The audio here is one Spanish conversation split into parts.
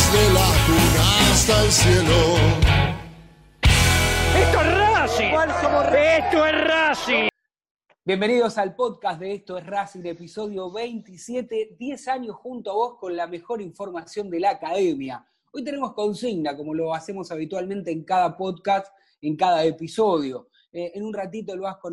Desde la cuna hasta el cielo. ¡Esto es Racing! ¡Esto es Racing! Bienvenidos al podcast de Esto es Racing, episodio 27, 10 años junto a vos con la mejor información de la academia. Hoy tenemos consigna, como lo hacemos habitualmente en cada podcast, en cada episodio. Eh, en un ratito el Vasco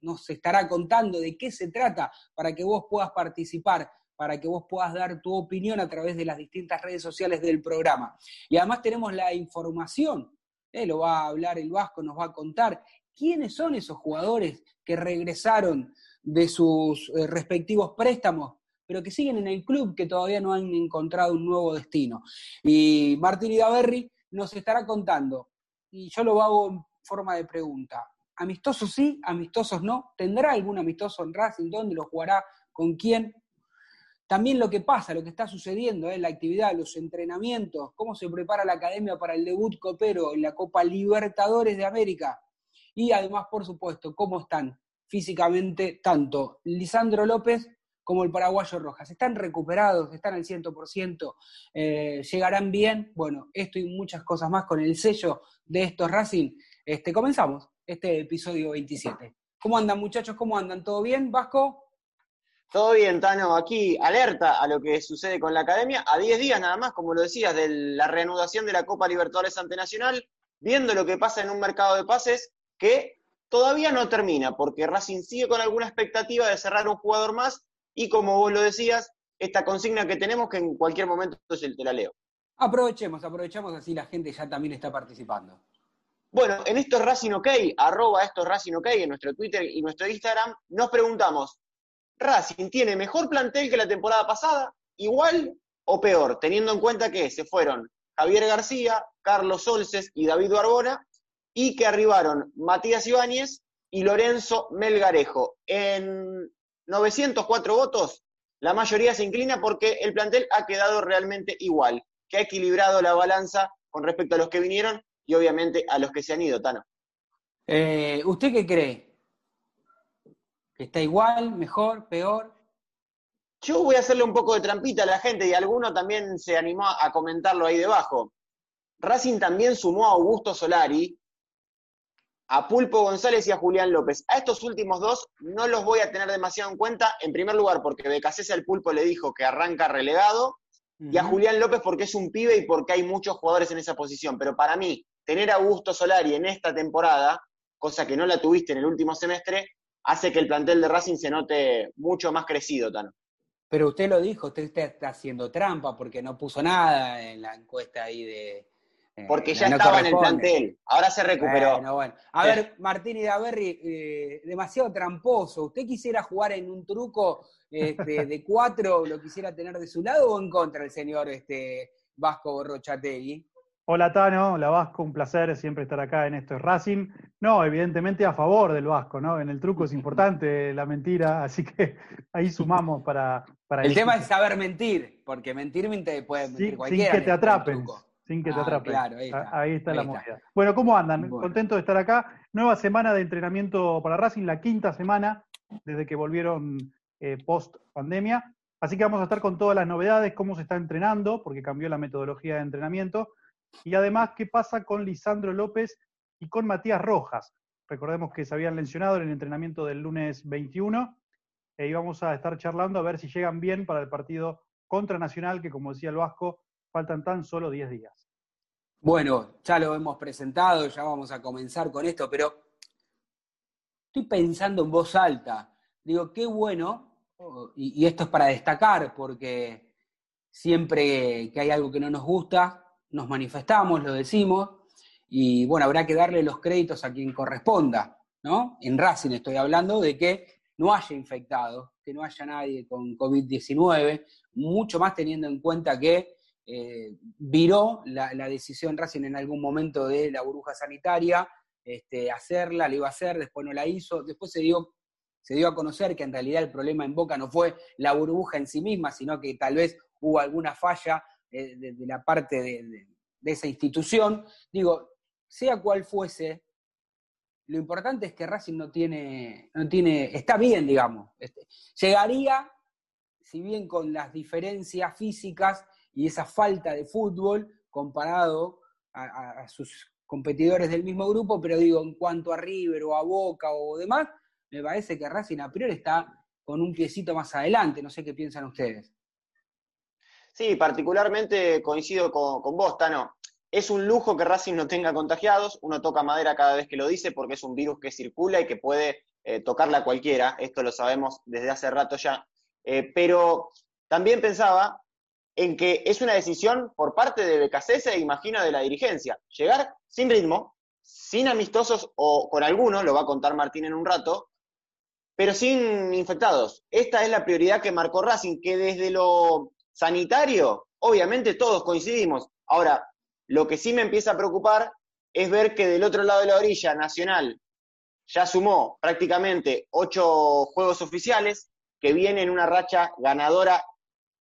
nos, estará contando de qué se trata para que vos puedas participar, para que vos puedas dar tu opinión a través de las distintas redes sociales del programa. Y además tenemos la información, eh, lo va a hablar el Vasco, nos va a contar quiénes son esos jugadores que regresaron de sus eh, respectivos préstamos pero que siguen en el club, que todavía no han encontrado un nuevo destino. Y Martín Idaverri nos estará contando, y yo lo hago en forma de pregunta. ¿Amistosos sí? ¿Amistosos no? ¿Tendrá algún amistoso en Racing? ¿Dónde lo jugará? ¿Con quién? También lo que pasa, lo que está sucediendo, ¿eh? la actividad, los entrenamientos, cómo se prepara la academia para el debut copero en la Copa Libertadores de América. Y además, por supuesto, cómo están físicamente tanto Lisandro López como el paraguayo Rojas. Están recuperados, están al 100%, eh, llegarán bien. Bueno, esto y muchas cosas más con el sello de estos Racing. Este, comenzamos este episodio 27. ¿Cómo andan muchachos? ¿Cómo andan? ¿Todo bien, Vasco? Todo bien, Tano. Aquí alerta a lo que sucede con la academia. A 10 días nada más, como lo decías, de la reanudación de la Copa Libertadores ante Nacional, viendo lo que pasa en un mercado de pases que todavía no termina, porque Racing sigue con alguna expectativa de cerrar un jugador más y como vos lo decías, esta consigna que tenemos que en cualquier momento te la leo. Aprovechemos, aprovechemos así la gente ya también está participando. Bueno, en esto es Racing OK, arroba esto es Racing OK, en nuestro Twitter y nuestro Instagram, nos preguntamos, ¿Racing tiene mejor plantel que la temporada pasada? ¿Igual o peor? Teniendo en cuenta que se fueron Javier García, Carlos Solces y David Barbona, y que arribaron Matías Ibáñez y Lorenzo Melgarejo. En 904 votos, la mayoría se inclina porque el plantel ha quedado realmente igual, que ha equilibrado la balanza con respecto a los que vinieron y obviamente a los que se han ido, Tano. Eh, ¿Usted qué cree? ¿Está igual, mejor, peor? Yo voy a hacerle un poco de trampita a la gente y alguno también se animó a comentarlo ahí debajo. Racing también sumó a Augusto Solari, a Pulpo González y a Julián López. A estos últimos dos no los voy a tener demasiado en cuenta, en primer lugar porque Becasese al Pulpo le dijo que arranca relegado, y a Julián López porque es un pibe y porque hay muchos jugadores en esa posición. Pero para mí, tener a Augusto Solari en esta temporada, cosa que no la tuviste en el último semestre, hace que el plantel de Racing se note mucho más crecido, Tano. Pero usted lo dijo, usted está haciendo trampa porque no puso nada en la encuesta ahí de, eh, porque ya estaba en el plantel, ahora se recuperó. Bueno, bueno. A ver, Martín y Daverri, eh, demasiado tramposo. ¿Usted quisiera jugar en un truco este, de cuatro, lo quisiera tener de su lado o en contra el señor este, Vasco Rochategui? Hola Tano, hola Vasco, un placer siempre estar acá en esto es Racing. No, evidentemente a favor del Vasco, ¿no? En el truco es importante la mentira, así que ahí sumamos para... para el tema es saber mentir, porque mentir te puede mentir cualquiera. Sin que te atrapen sin que te ah, atrapen. ahí está. la movida. Bueno, ¿cómo andan? Contento de estar acá. Nueva semana de entrenamiento para Racing, la quinta semana desde que volvieron eh, post pandemia. Así que vamos a estar con todas las novedades, cómo se está entrenando, porque cambió la metodología de entrenamiento. Y además, qué pasa con Lisandro López y con Matías Rojas. Recordemos que se habían mencionado en el entrenamiento del lunes 21. Y e vamos a estar charlando a ver si llegan bien para el partido contra Nacional, que como decía el Vasco, faltan tan solo 10 días. Bueno, ya lo hemos presentado, ya vamos a comenzar con esto, pero estoy pensando en voz alta. Digo, qué bueno, y, esto es para destacar, porque siempre que hay algo que no nos gusta, nos manifestamos, lo decimos, y bueno, habrá que darle los créditos a quien corresponda, ¿no? En Racing estoy hablando de que no haya infectados, que no haya nadie con COVID-19, mucho más teniendo en cuenta que eh, viró la, decisión Racing en algún momento de la burbuja sanitaria, este, hacerla, la iba a hacer, después no la hizo, después se dio, se dio a conocer que en realidad el problema en Boca no fue la burbuja en sí misma, sino que tal vez hubo alguna falla eh, de, la parte de, esa institución. Digo, sea cual fuese, lo importante es que Racing no tiene, no tiene, está bien, digamos. Este, llegaría, si bien con las diferencias físicas, y esa falta de fútbol comparado a, sus competidores del mismo grupo, pero digo, en cuanto a River o a Boca o demás, me parece que Racing a priori está con un piecito más adelante, no sé qué piensan ustedes. Sí, particularmente coincido con, vos, Tano. Es un lujo que Racing no tenga contagiados, uno toca madera cada vez que lo dice porque es un virus que circula y que puede eh, tocarla cualquiera, esto lo sabemos desde hace rato ya. Eh, pero también pensaba en que es una decisión por parte de Becasese e imagino de la dirigencia. Llegar sin ritmo, sin amistosos o con algunos, lo va a contar Martín en un rato, pero sin infectados. Esta es la prioridad que marcó Racing, que desde lo sanitario, obviamente todos coincidimos. Ahora, lo que sí me empieza a preocupar es ver que del otro lado de la orilla, Nacional ya sumó prácticamente ocho juegos oficiales, que viene en una racha ganadora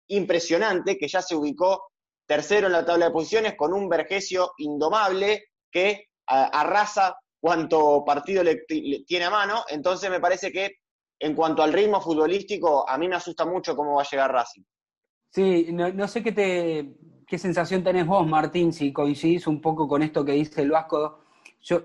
impresionante, que ya se ubicó tercero en la tabla de posiciones con un Vergesio indomable que arrasa cuanto partido le, tiene a mano. Entonces me parece que en cuanto al ritmo futbolístico, a mí me asusta mucho cómo va a llegar Racing. Sí, no, sé qué, te, qué sensación tenés vos, Martín, si coincidís un poco con esto que dice el Vasco. Yo,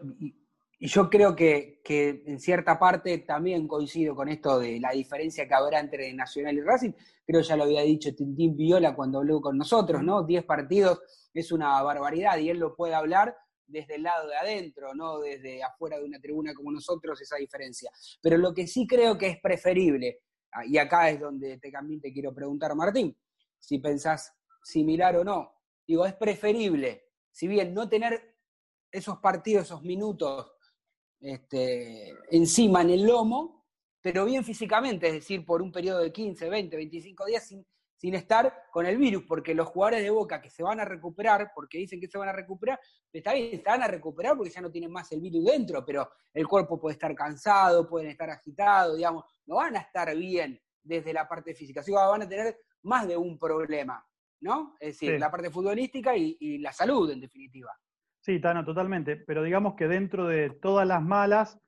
yo creo que, en cierta parte también coincido con esto de la diferencia que habrá entre Nacional y Racing. Creo ya lo había dicho Tintín Viola cuando habló con nosotros, ¿no? Diez partidos es una barbaridad y él lo puede hablar desde el lado de adentro, no desde afuera de una tribuna como nosotros, esa diferencia. Pero lo que sí creo que es preferible, y acá es donde también te quiero preguntar, Martín, si pensás similar o no, digo, es preferible, si bien no tener esos partidos, esos minutos este, encima en el lomo, pero bien físicamente, es decir, por un periodo de 15, 20, 25 días sin, estar con el virus, porque los jugadores de Boca que se van a recuperar, porque dicen que se van a recuperar, está bien, se van a recuperar porque ya no tienen más el virus dentro, pero el cuerpo puede estar cansado, pueden estar agitados, digamos, no van a estar bien desde la parte física, así van a tener más de un problema, ¿no? Es decir, la parte futbolística y la salud, en definitiva. Sí, Tano, totalmente. Pero digamos que dentro de todas las malas,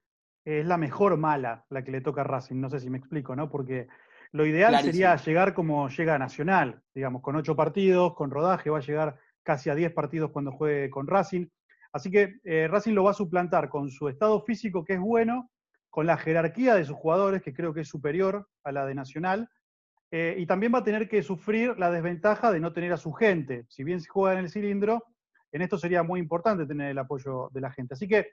es la mejor mala la que le toca a Racing. No sé si me explico, ¿no? Porque lo ideal sería llegar como llega Nacional, digamos, con ocho partidos, con rodaje, va a llegar casi a diez partidos cuando juegue con Racing. Así que eh, Racing lo va a suplantar con su estado físico, que es bueno, con la jerarquía de sus jugadores, que creo que es superior a la de Nacional, eh, y también va a tener que sufrir la desventaja de no tener a su gente. Si bien se juega en el cilindro, en esto sería muy importante tener el apoyo de la gente. Así que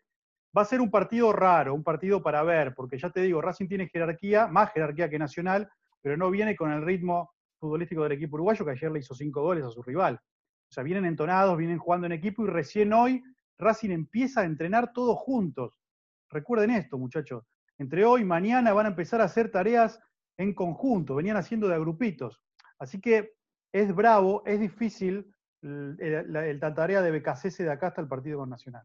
va a ser un partido raro, un partido para ver, porque ya te digo, Racing tiene jerarquía, más jerarquía que Nacional, pero no viene con el ritmo futbolístico del equipo uruguayo, que ayer le hizo cinco goles a su rival. O sea, vienen entonados, vienen jugando en equipo y recién hoy Racing empieza a entrenar todos juntos. Recuerden esto, muchachos. Entre hoy y mañana van a empezar a hacer tareas en conjunto, venían haciendo de agrupitos. Así que es bravo, es difícil el, tarea de BKC de acá hasta el partido Nacional.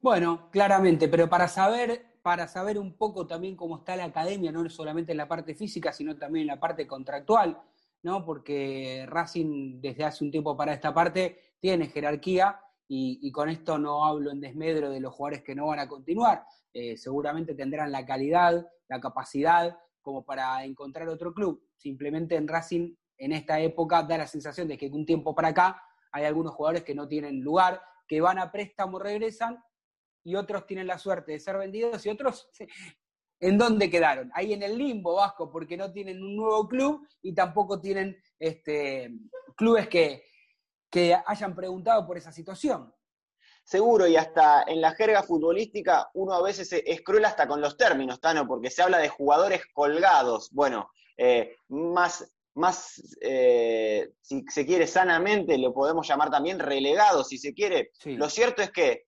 Bueno, claramente, pero para saber, para saber un poco también cómo está la academia, no solamente en la parte física, sino también en la parte contractual, ¿no? Porque Racing desde hace un tiempo para esta parte tiene jerarquía y, con esto no hablo en desmedro de los jugadores que no van a continuar. Eh, seguramente tendrán la calidad, la capacidad como para encontrar otro club. Simplemente en Racing en esta época da la sensación de que un tiempo para acá hay algunos jugadores que no tienen lugar, que van a préstamo, regresan, y otros tienen la suerte de ser vendidos y otros ¿En dónde quedaron? Ahí en el limbo vasco, porque no tienen un nuevo club y tampoco tienen este, clubes que, que hayan preguntado por esa situación. Seguro, y hasta en la jerga futbolística uno a veces es cruel hasta con los términos, Tano, porque se habla de jugadores colgados. Bueno, eh, más, más eh, si se quiere sanamente, lo podemos llamar también relegados, si se quiere. Lo cierto es que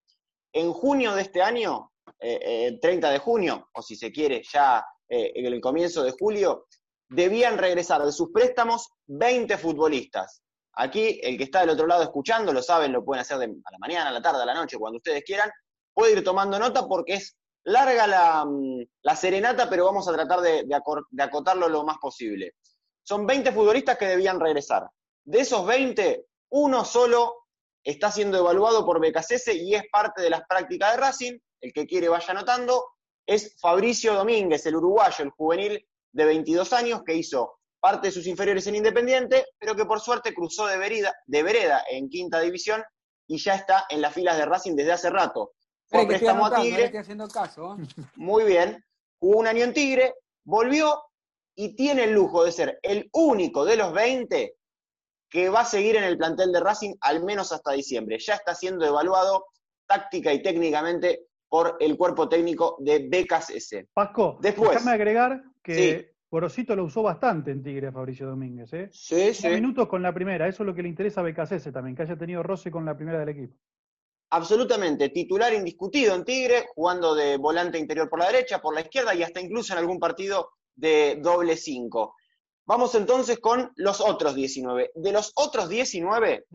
en junio de este año, eh, 30 de junio, o si se quiere ya eh, en el comienzo de julio, debían regresar de sus préstamos 20 futbolistas. Aquí, el que está del otro lado escuchando, lo saben, lo pueden hacer de, a la mañana, a la tarde, a la noche, cuando ustedes quieran, puede ir tomando nota porque es larga la, mm, serenata, pero vamos a tratar de, acotarlo lo más posible. Son 20 futbolistas que debían regresar. De esos 20, uno solo está siendo evaluado por BKCS y es parte de las prácticas de Racing. El que quiere vaya anotando. Es Fabricio Domínguez, el uruguayo, el juvenil de 22 años, que hizo parte de sus inferiores en Independiente, pero que por suerte cruzó de, vereda, de vereda en quinta división y ya está en las filas de Racing desde hace rato. Fue préstamo a Tigre. Estoy haciendo caso. ¿eh? Muy bien. Jugó un año en Tigre, volvió y tiene el lujo de ser el único de los 20 que va a seguir en el plantel de Racing al menos hasta diciembre. Ya está siendo evaluado táctica y técnicamente por el cuerpo técnico de Becas S. Pasco, Después, déjame agregar que Gorosito lo usó bastante en Tigre Fabricio Domínguez, ¿eh? Sí, sí. minutos con la primera, eso es lo que le interesa a BKC también, que haya tenido roce con la primera del equipo. Absolutamente, titular indiscutido en Tigre, jugando de volante interior por la derecha, por la izquierda y hasta incluso en algún partido de doble cinco. Vamos entonces con los otros 19. De los otros 19,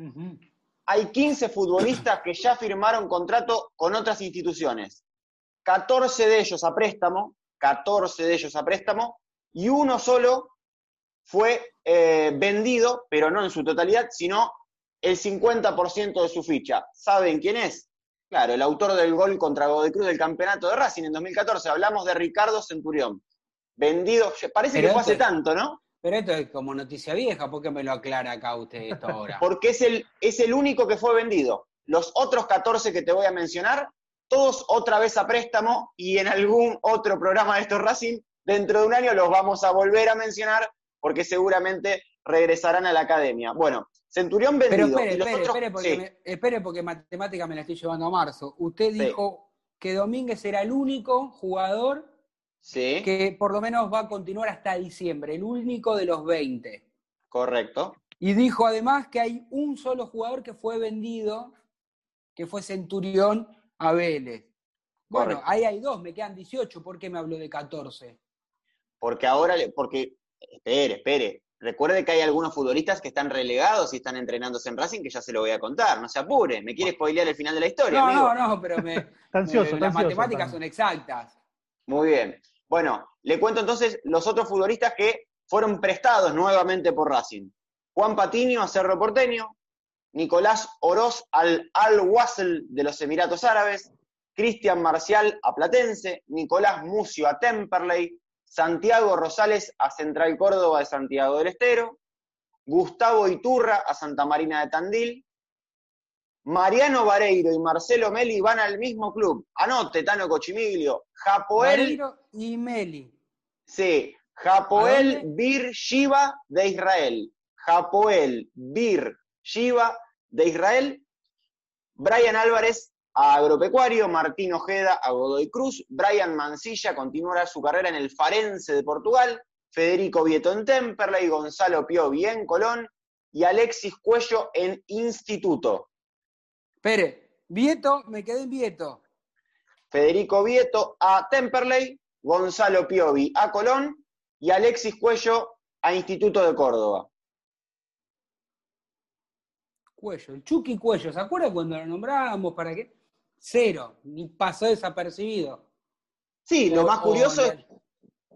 hay 15 futbolistas que ya firmaron contrato con otras instituciones. 14 de ellos a préstamo, 14 de ellos a préstamo, y uno solo fue eh, vendido, pero no en su totalidad, sino el 50% de su ficha. ¿Saben quién es? Claro, el autor del gol contra Godoy Cruz del campeonato de Racing en 2014. Hablamos de Ricardo Centurión. Vendido, parece que fue hace tanto, ¿no? Pero esto es como noticia vieja, ¿por qué me lo aclara acá usted esto ahora? Porque es el, es el único que fue vendido. Los otros 14 que te voy a mencionar, todos otra vez a préstamo y en algún otro programa de estos Racing dentro de un año los vamos a volver a mencionar porque seguramente regresarán a la academia. Bueno, Centurión vendido. Pero espere, espere, espere, porque espere porque matemática me la estoy llevando a marzo. Usted dijo que Domínguez era el único jugador que por lo menos va a continuar hasta diciembre, el único de los 20. Correcto. Y dijo además que hay un solo jugador que fue vendido, que fue Centurión a Vélez. Bueno, ahí hay dos, me quedan 18, ¿por qué me habló de 14? Porque ahora, porque, espere, espere, recuerde que hay algunos futbolistas que están relegados y están entrenándose en Racing, que ya se lo voy a contar, no se apure, me quiere spoilear el final de la historia. No, amigo? no, no, pero me, las matemáticas son exactas. Muy bien. Bueno, le cuento entonces los otros futbolistas que fueron prestados nuevamente por Racing. Juan Patiño a Cerro Porteño, Nicolás Oroz al Al-Wasl de los Emiratos Árabes, Cristian Marcial a Platense, Nicolás Mucio a Temperley, Santiago Rosales a Central Córdoba de Santiago del Estero, Gustavo Iturra a Santa Marina de Tandil, Mariano Vareiro y Marcelo Meli van al mismo club. Anote, Tano Cochimiglio. Japoel. Vareiro y Meli. Sí, Japoel Bir Shiva de Israel. Japoel Bir Shiva de Israel. Brian Álvarez a Agropecuario, Martín Ojeda a Godoy Cruz, Brian Mancilla continuará su carrera en el Farense de Portugal, Federico Vieto en Temperley, Gonzalo Piovi en Colón y Alexis Cuello en Instituto. Espere, Vieto, me quedé en Vieto. Federico Vieto a Temperley, Gonzalo Piovi a Colón y Alexis Cuello a Instituto de Córdoba. Cuello, el Chucky Cuello, ¿se acuerda cuando lo nombrábamos para qué? Cero, ni pasó desapercibido. Sí, lo más curioso es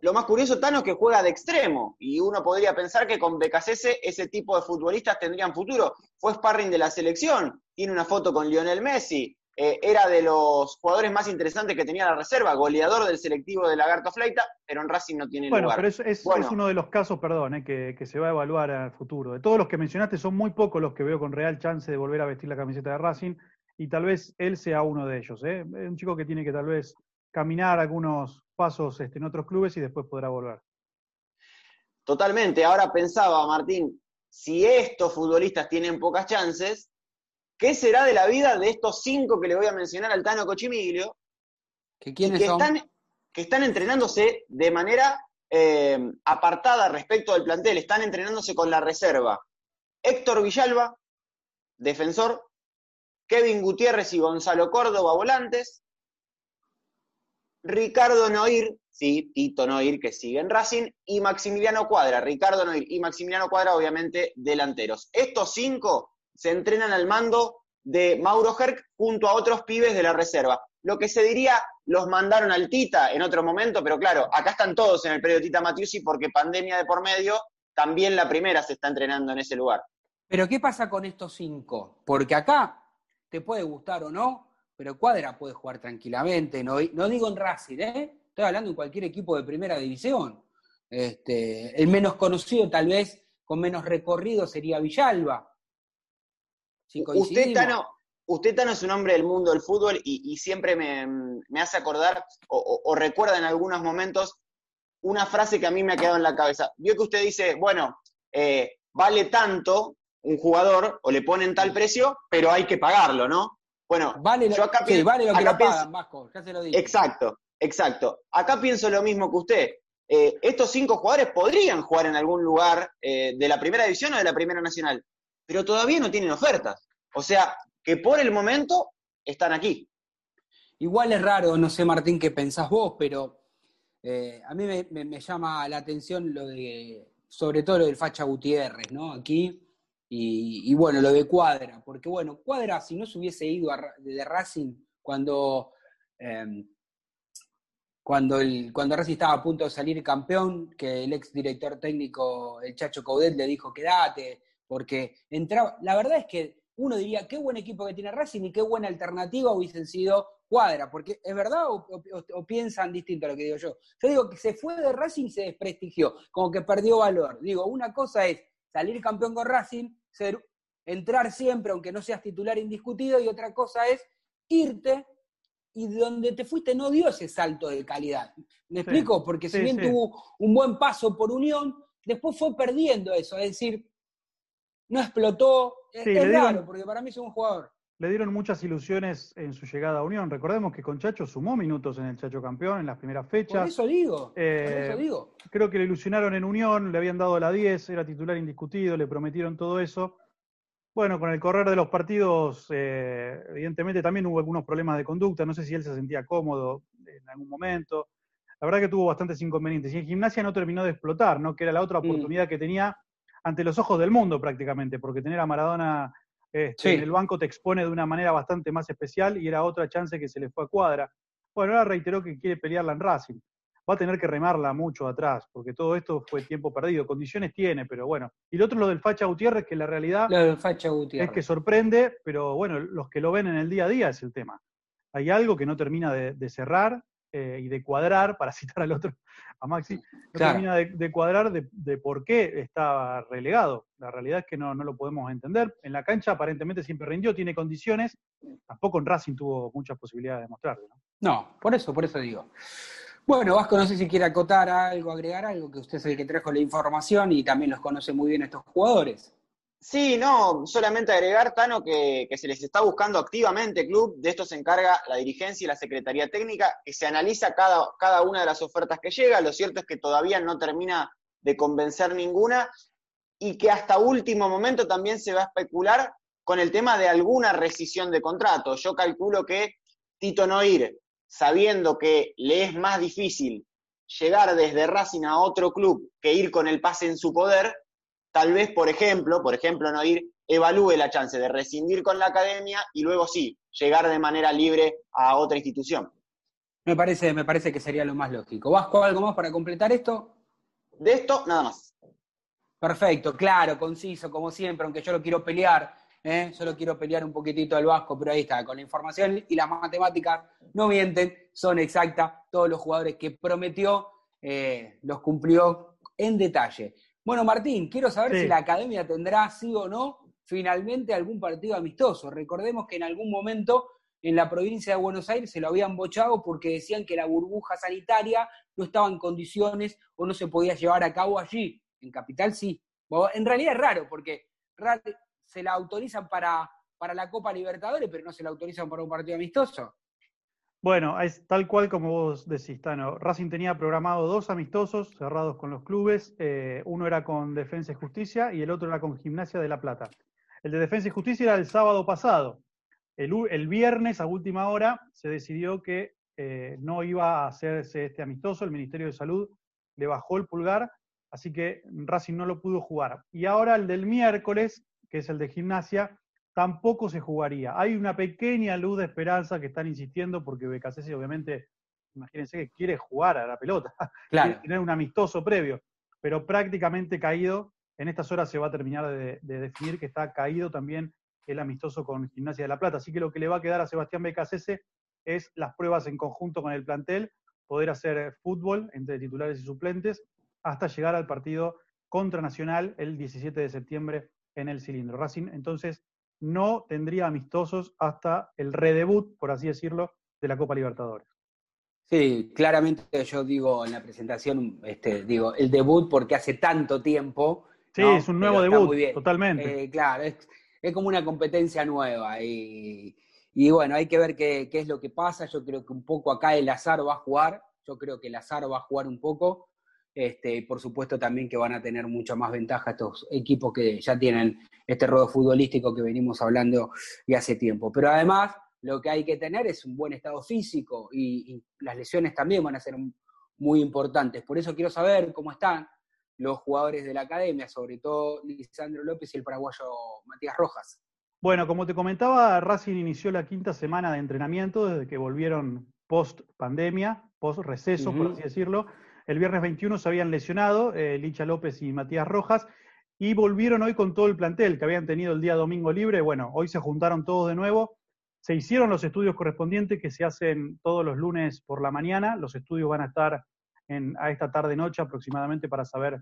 lo más curioso, Tano, es que juega de extremo. Y uno podría pensar que con BKCS ese tipo de futbolistas tendrían futuro. Fue sparring de la selección, tiene una foto con Lionel Messi, eh, era de los jugadores más interesantes que tenía la reserva, goleador del selectivo de Lagarto Fleita, pero en Racing no tiene bueno, lugar. Pero es, es, uno de los casos, perdón, eh, que, que, se va a evaluar al futuro. De todos los que mencionaste, son muy pocos los que veo con real chance de volver a vestir la camiseta de Racing, y tal vez él sea uno de ellos. ¿eh? Es un chico que tiene que tal vez caminar algunos pasos este, en otros clubes y después podrá volver. Totalmente. Ahora pensaba, Martín, si estos futbolistas tienen pocas chances, ¿qué será de la vida de estos cinco que le voy a mencionar al Tano Cochimiglio? ¿Que, quiénes son? Están, que están entrenándose de manera eh, apartada respecto del plantel, están entrenándose con la reserva. Héctor Villalba, defensor, Kevin Gutiérrez y Gonzalo Córdoba, volantes, Ricardo Noir, sí, Tito Noir, que sigue en Racing, y Maximiliano Cuadra. Ricardo Noir y Maximiliano Cuadra, obviamente, delanteros. Estos cinco se entrenan al mando de Mauro Herc junto a otros pibes de la reserva. Lo que se diría, los mandaron al Tita en otro momento, pero claro, acá están todos en el periodo Tita Matiusi porque pandemia de por medio, también la primera se está entrenando en ese lugar. Pero ¿qué pasa con estos cinco? Porque acá te puede gustar o no, pero Cuadra puede jugar tranquilamente, no, no digo en Racing, ¿eh? estoy hablando en cualquier equipo de primera división. Este, el menos conocido, tal vez con menos recorrido, sería Villalba. usted, Tano, usted, Tano, es un hombre del mundo del fútbol y, siempre me, hace acordar o, recuerda en algunos momentos una frase que a mí me ha quedado en la cabeza. Vio que usted dice, bueno, eh, vale tanto un jugador o le ponen tal precio, pero hay que pagarlo, ¿no? Bueno, vale lo, yo acá sí, vale lo que lo pagan, Vasco, ya se lo dije. Exacto, exacto. Acá pienso lo mismo que usted. Eh, estos cinco jugadores podrían jugar en algún lugar eh, de la primera división o de la primera nacional, pero todavía no tienen ofertas. O sea, que por el momento están aquí. Igual es raro, no sé, Martín, qué pensás vos, pero eh, a mí me, me, llama la atención lo de, sobre todo lo del Facha Gutiérrez, ¿no? Aquí y, bueno, lo de Cuadra, porque bueno, Cuadra, si no se hubiese ido de Racing cuando, em, cuando, el, cuando Racing estaba a punto de salir campeón, que el ex director técnico, el Chacho Caudet, le dijo quédate, porque entraba. La verdad es que uno diría, qué buen equipo que tiene Racing y qué buena alternativa hubiesen sido Cuadra, porque ¿es verdad o, piensan distinto a lo que digo yo? Yo digo que se fue de Racing y se desprestigió, como que perdió valor. Digo, una cosa es salir campeón con Racing ser, entrar siempre, aunque no seas titular indiscutido, y otra cosa es irte y donde te fuiste no dio ese salto de calidad. ¿Me explico? Porque si bien tuvo un buen paso por Unión, después fue perdiendo eso, es decir, no explotó. es raro, porque para mí es un jugador. Le dieron muchas ilusiones en su llegada a Unión. Recordemos que con Chacho sumó minutos en el Chacho Campeón en las primeras fechas. Por eso digo, por eh, eso digo. Creo que le ilusionaron en Unión, le habían dado la 10, era titular indiscutido, le prometieron todo eso. Bueno, con el correr de los partidos, eh, evidentemente también hubo algunos problemas de conducta. No sé si él se sentía cómodo en algún momento. La verdad que tuvo bastantes inconvenientes. Y en gimnasia no terminó de explotar, ¿no? Que era la otra mm. oportunidad que tenía ante los ojos del mundo prácticamente, porque tener a Maradona este, en el banco te expone de una manera bastante más especial y era otra chance que se le fue a cuadra. Bueno, ahora reiteró que quiere pelearla en Racing. Va a tener que remarla mucho atrás, porque todo esto fue tiempo perdido. Condiciones tiene, pero bueno. Y lo otro lo del Facha Gutiérrez, que la realidad es que sorprende, pero bueno, los que lo ven en el día a día es el tema. Hay algo que no termina de, cerrar eh, y de cuadrar, para citar al otro, a Maxi, no termina de, cuadrar de, por qué estaba relegado. La realidad es que no, no lo podemos entender. En la cancha aparentemente siempre rindió, tiene condiciones, tampoco en Racing tuvo muchas posibilidades de mostrarlo. ¿no? no, por eso, por eso digo. Bueno, Vasco, no sé si quiere acotar algo, agregar algo, que usted es el que trajo la información y también los conoce muy bien estos jugadores. Sí, no, solamente agregar, Tano, que, se les está buscando activamente club, de esto se encarga la dirigencia y la Secretaría Técnica, que se analiza cada, cada una de las ofertas que llega, lo cierto es que todavía no termina de convencer ninguna y que hasta último momento también se va a especular con el tema de alguna rescisión de contrato. Yo calculo que Tito Noir, sabiendo que le es más difícil llegar desde Racing a otro club que ir con el pase en su poder, tal vez, por ejemplo, por ejemplo, no ir, evalúe la chance de rescindir con la academia y luego sí, llegar de manera libre a otra institución. Me parece, me parece que sería lo más lógico. ¿Vasco algo más para completar esto? De esto, nada más. Perfecto, claro, conciso, como siempre, aunque yo lo quiero pelear, ¿eh? yo lo quiero pelear un poquitito al Vasco, pero ahí está, con la información y las matemáticas no mienten, son exactas, todos los jugadores que prometió eh, los cumplió en detalle. Bueno, Martín, quiero saber si la academia tendrá, sí o no, finalmente algún partido amistoso. Recordemos que en algún momento en la provincia de Buenos Aires se lo habían bochado porque decían que la burbuja sanitaria no estaba en condiciones o no se podía llevar a cabo allí. En Capital sí. En realidad es raro porque se la autorizan para, para la Copa Libertadores, pero no se la autorizan para un partido amistoso. Bueno, es tal cual como vos decís, Tano. Racing tenía programado dos amistosos cerrados con los clubes. Eh, uno era con Defensa y Justicia y el otro era con Gimnasia de La Plata. El de Defensa y Justicia era el sábado pasado. El, viernes, a última hora, se decidió que eh, no iba a hacerse este amistoso. El Ministerio de Salud le bajó el pulgar, así que Racing no lo pudo jugar. Y ahora el del miércoles, que es el de Gimnasia, tampoco se jugaría. Hay una pequeña luz de esperanza que están insistiendo porque BKC obviamente, imagínense que quiere jugar a la pelota, quiere tener un amistoso previo, pero prácticamente caído. En estas horas se va a terminar de, definir que está caído también el amistoso con Gimnasia de la Plata. Así que lo que le va a quedar a Sebastián BKC es las pruebas en conjunto con el plantel, poder hacer fútbol entre titulares y suplentes, hasta llegar al partido contra Nacional el 17 de septiembre en el cilindro. Racing entonces no tendría amistosos hasta el redebut, por así decirlo, de la Copa Libertadores. Sí, claramente yo digo en la presentación, este, digo, el debut porque hace tanto tiempo. Sí, es un nuevo debut, totalmente. Eh, claro, es, como una competencia nueva y, y bueno, hay que ver qué, qué, es lo que pasa. Yo creo que un poco acá el azar va a jugar, yo creo que el azar va a jugar un poco. Este, por supuesto también que van a tener mucha más ventaja estos equipos que ya tienen este rodo futbolístico que venimos hablando y hace tiempo. Pero además lo que hay que tener es un buen estado físico y, las lesiones también van a ser muy importantes. Por eso quiero saber cómo están los jugadores de la academia, sobre todo Lisandro López y el paraguayo Matías Rojas. Bueno, como te comentaba, Racing inició la quinta semana de entrenamiento desde que volvieron post pandemia, post receso, por así decirlo. El viernes 21 se habían lesionado eh, Licha López y Matías Rojas y volvieron hoy con todo el plantel que habían tenido el día domingo libre. Bueno, hoy se juntaron todos de nuevo. Se hicieron los estudios correspondientes que se hacen todos los lunes por la mañana. Los estudios van a estar a esta tarde-noche aproximadamente para saber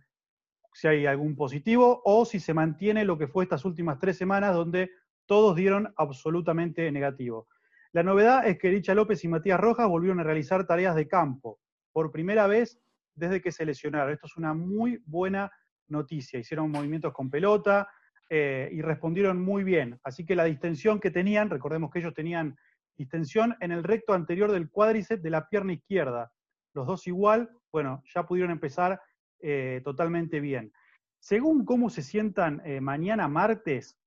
si hay algún positivo o si se mantiene lo que fue estas últimas tres semanas donde todos dieron absolutamente negativo. La novedad es que Licha López y Matías Rojas volvieron a realizar tareas de campo por primera vez desde que se lesionaron. Esto es una muy buena noticia. Hicieron movimientos con pelota eh, y respondieron muy bien. Así que la distensión que tenían, recordemos que ellos tenían distensión en el recto anterior del cuádriceps de la pierna izquierda. Los dos igual, bueno, ya pudieron empezar eh, totalmente bien. Según cómo se sientan eh, mañana martes,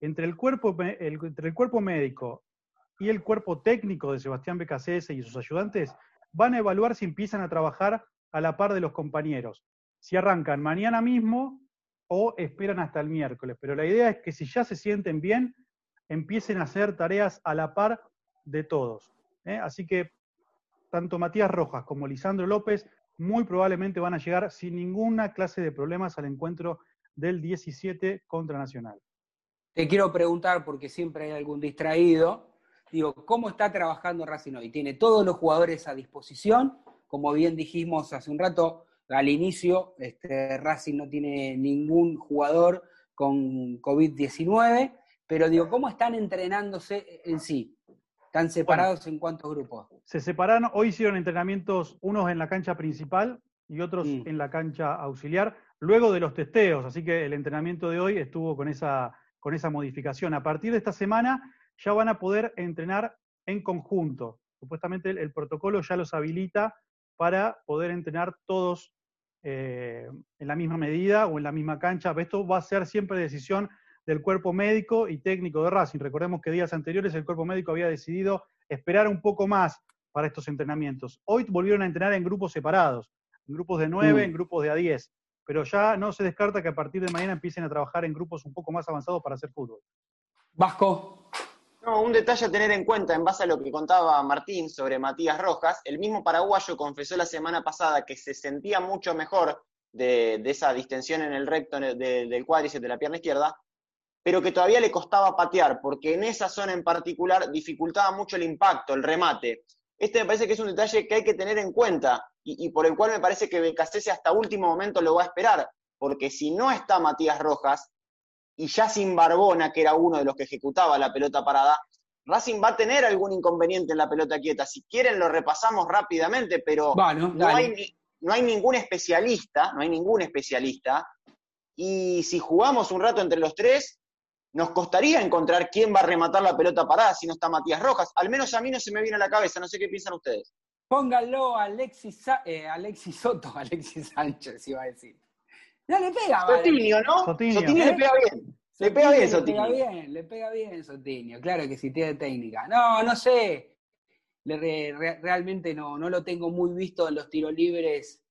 entre el, cuerpo, entre el cuerpo médico y el cuerpo técnico de Sebastián BKCS y sus ayudantes, van a evaluar si empiezan a trabajar a la par de los compañeros. Si arrancan mañana mismo o esperan hasta el miércoles. Pero la idea es que si ya se sienten bien, empiecen a hacer tareas a la par de todos. ¿eh? Así que tanto Matías Rojas como Lisandro López muy probablemente van a llegar sin ninguna clase de problemas al encuentro del 17 contra Nacional. Te quiero preguntar, porque siempre hay algún distraído, digo, ¿cómo está trabajando Racing hoy? Tiene todos los jugadores a disposición, como bien dijimos hace un rato, al inicio, este, Racing no tiene ningún jugador con COVID-19, pero digo, ¿cómo están entrenándose en sí? ¿Están separados en cuántos grupos? Se separaron, hoy hicieron entrenamientos, unos en la cancha principal y otros mm. en la cancha auxiliar, luego de los testeos, así que el entrenamiento de hoy estuvo con esa, con esa modificación. A partir de esta semana ya van a poder entrenar en conjunto. Supuestamente el, protocolo ya los habilita para poder entrenar todos eh, en la misma medida o en la misma cancha. Esto va a ser siempre decisión del cuerpo médico y técnico de Racing. Recordemos que días anteriores el cuerpo médico había decidido esperar un poco más para estos entrenamientos. Hoy volvieron a entrenar en grupos separados, en grupos de nueve, mm. en grupos de a diez, pero ya no se descarta que a partir de mañana empiecen a trabajar en grupos un poco más avanzados para hacer fútbol. Vasco. No, un detalle a tener en cuenta en base a lo que contaba Martín sobre Matías Rojas. El mismo paraguayo confesó la semana pasada que se sentía mucho mejor de, esa distensión en el recto del cuádriceps de la pierna izquierda, pero que todavía le costaba patear, porque en esa zona en particular dificultaba mucho el impacto, el remate. Este me parece que es un detalle que hay que tener en cuenta y, por el cual me parece que Becasese hasta último momento lo va a esperar, porque si no está Matías Rojas y ya sin Barbona, que era uno de los que ejecutaba la pelota parada, Racing va a tener algún inconveniente en la pelota quieta. Si quieren lo repasamos rápidamente, pero no, hay, no hay ningún especialista, no hay ningún especialista. Y si jugamos un rato entre los tres, nos costaría encontrar quién va a rematar la pelota parada si no está Matías Rojas. Al menos a mí no se me viene a la cabeza, no sé qué piensan ustedes. Pónganlo a Alexis, eh, Alexis Soto, Alexis Sánchez, iba a decir. No le pega, Sotinio, ¿no? Sotinio, le ¿eh? pega bien. le pega bien, Sotinio. Le pega bien, le pega bien Sotinio, claro que sí, tiene técnica. No, no sé. realmente no, no lo tengo muy visto en los tiros libres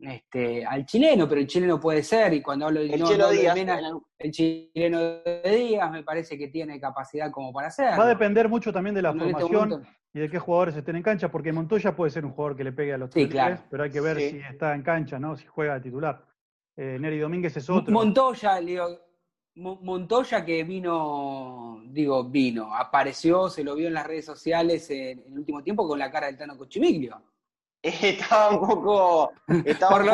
este, al chileno, pero el chileno puede ser, y cuando hablo de, el, chileno Díaz, el chileno de Díaz me parece que tiene capacidad como para hacerlo. Va a depender mucho también de la este formación y de qué jugadores estén en cancha, porque Montoya puede ser un jugador que le pegue a los sí, pero hay que ver si está en cancha, ¿no? Si juega de titular. Eh, Neri Domínguez es otro. Montoya, digo, Montoya que vino, digo, vino, apareció, se lo vio en las redes sociales en, en el último tiempo con la cara del Tano Cochimiglio. estaba un poco. por,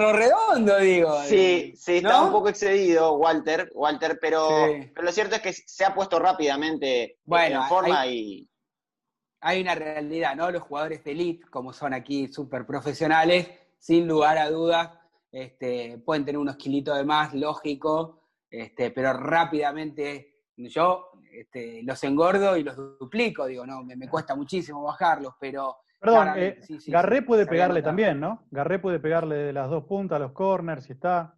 lo, redondo, digo. Sí, sí, estaba un poco excedido, Walter, Walter pero, pero, lo cierto es que se ha puesto rápidamente bueno, en forma y. Hay una realidad, ¿no? Los jugadores de elite, como son aquí súper profesionales, sin lugar a dudas, este, pueden tener unos kilitos de más, lógico, este, pero rápidamente yo este, los engordo y los duplico, digo, no, me cuesta muchísimo bajarlos, pero Perdón, eh, Garré puede pegarle también, ¿no? Garré puede pegarle de las dos puntas, los corners, si está.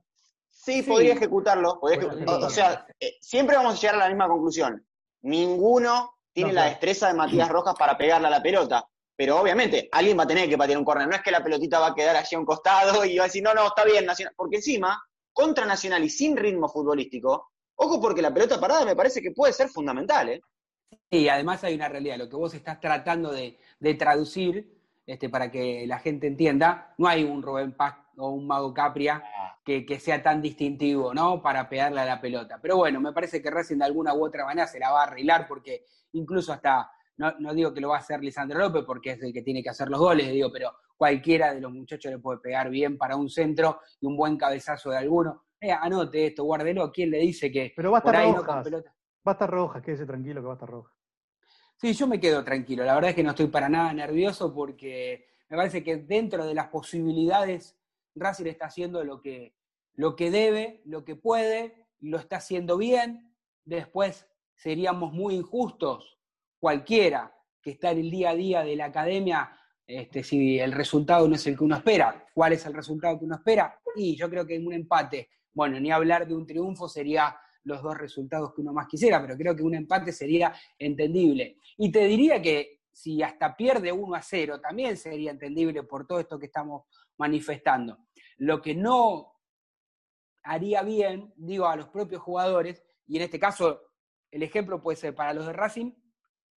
Sí, podría ejecutarlo. O sea, eh, siempre vamos a llegar a la misma conclusión. Ninguno tiene la destreza de Matías Rojas para pegarle a la pelota. Pero obviamente, alguien va a tener que patear un corner. No es que la pelotita va a quedar allí a un costado y va a decir, no, no, está bien, Nacional. Porque encima, contra Nacional y sin ritmo futbolístico, ojo porque la pelota parada me parece que puede ser fundamental, ¿eh? Y además hay una realidad, lo que vos estás tratando de, traducir, este, para que la gente entienda, no hay un Rubén Paz o un Mago Capria que, sea tan distintivo, ¿no? Para pegarle a la pelota. Pero bueno, me parece que Racing de alguna u otra manera se la va a arreglar porque incluso hasta, no, digo que lo va a hacer Lisandro López porque es el que tiene que hacer los goles, digo, pero cualquiera de los muchachos le puede pegar bien para un centro y un buen cabezazo de alguno. Eh, anote esto, guárdelo, ¿quién le dice que pero va a estar por con pelota? Va a estar roja, quédese tranquilo que va a estar roja. Sí, yo me quedo tranquilo. La verdad es que no estoy para nada nervioso porque me parece que dentro de las posibilidades, Racing está haciendo lo que, lo que debe, lo que puede, lo está haciendo bien. Después seríamos muy injustos, cualquiera que está en el día a día de la academia, este, si el resultado no es el que uno espera. ¿Cuál es el resultado que uno espera? Y yo creo que en un empate, bueno, ni hablar de un triunfo sería los dos resultados que uno más quisiera, pero creo que un empate sería entendible. Y te diría que si hasta pierde 1 a 0, también sería entendible por todo esto que estamos manifestando. Lo que no haría bien, digo, a los propios jugadores, y en este caso el ejemplo puede ser para los de Racing,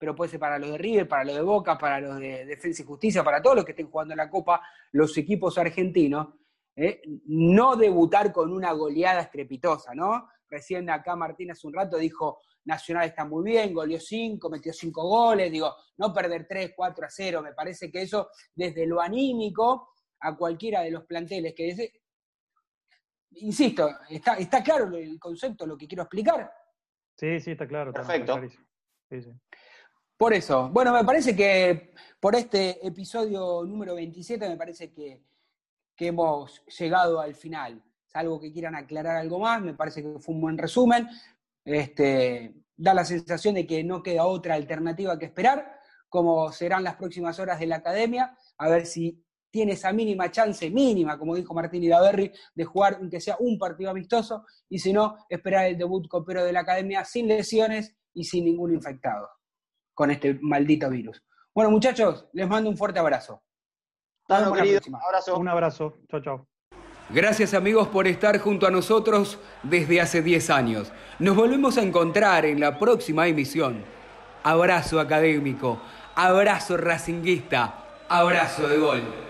pero puede ser para los de River, para los de Boca, para los de Defensa y Justicia, para todos los que estén jugando en la Copa, los equipos argentinos, ¿eh? no debutar con una goleada estrepitosa, ¿no? Recién acá Martín hace un rato dijo, Nacional está muy bien, goleó 5, metió 5 goles, digo, no perder 3, 4 a 0, me parece que eso desde lo anímico a cualquiera de los planteles que dice, insisto, está, está claro el concepto, lo que quiero explicar. Sí, sí, está claro. Perfecto. Por eso, bueno, me parece que por este episodio número 27 me parece que, hemos llegado al final. algo que quieran aclarar algo más, me parece que fue un buen resumen. Este, da la sensación de que no queda otra alternativa que esperar, como serán las próximas horas de la academia, a ver si tiene esa mínima chance, mínima, como dijo Martín Idaverri, de jugar aunque sea un partido amistoso, y si no, esperar el debut copero de la academia sin lesiones y sin ningún infectado con este maldito virus. Bueno, muchachos, les mando un fuerte abrazo. Un abrazo. Chao, chao. Gracias amigos por estar junto a nosotros desde hace 10 años. Nos volvemos a encontrar en la próxima emisión. Abrazo académico, abrazo racinguista, abrazo de gol.